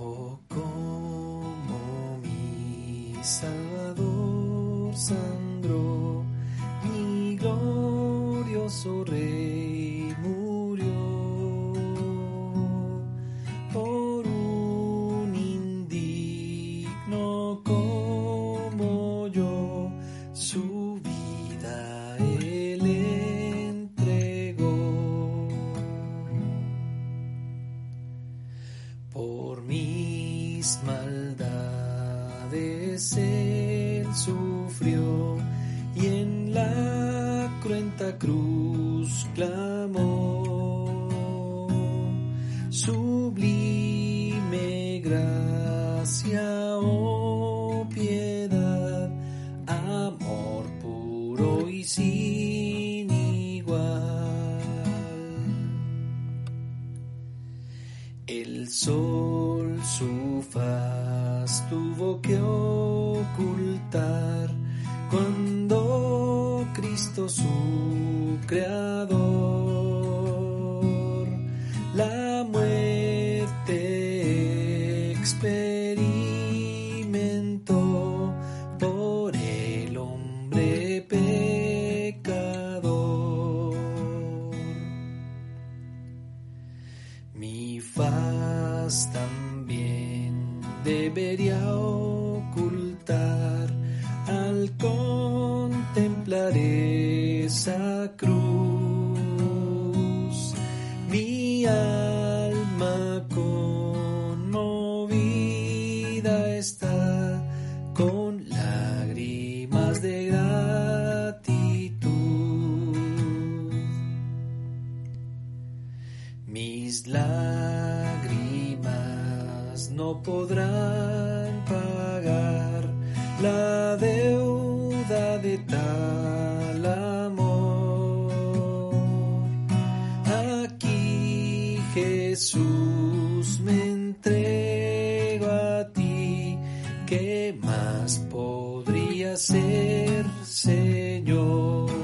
Oh, como mi Salvador sangró, mi glorioso Rey maldades él sufrió y en la cruenta cruz clamó. Sublime gracia oh piedad amor puro y sin el sol su faz tuvo que ocultar cuando Cristo su creador debería ocultar al contemplar esa cruz. Mi alma conmovida está con lágrimas de gratitud. Mis lágrimas no podrán pagar la deuda de tal amor. Aquí Jesús me entrego a ti. ¿Qué más podría ser? ser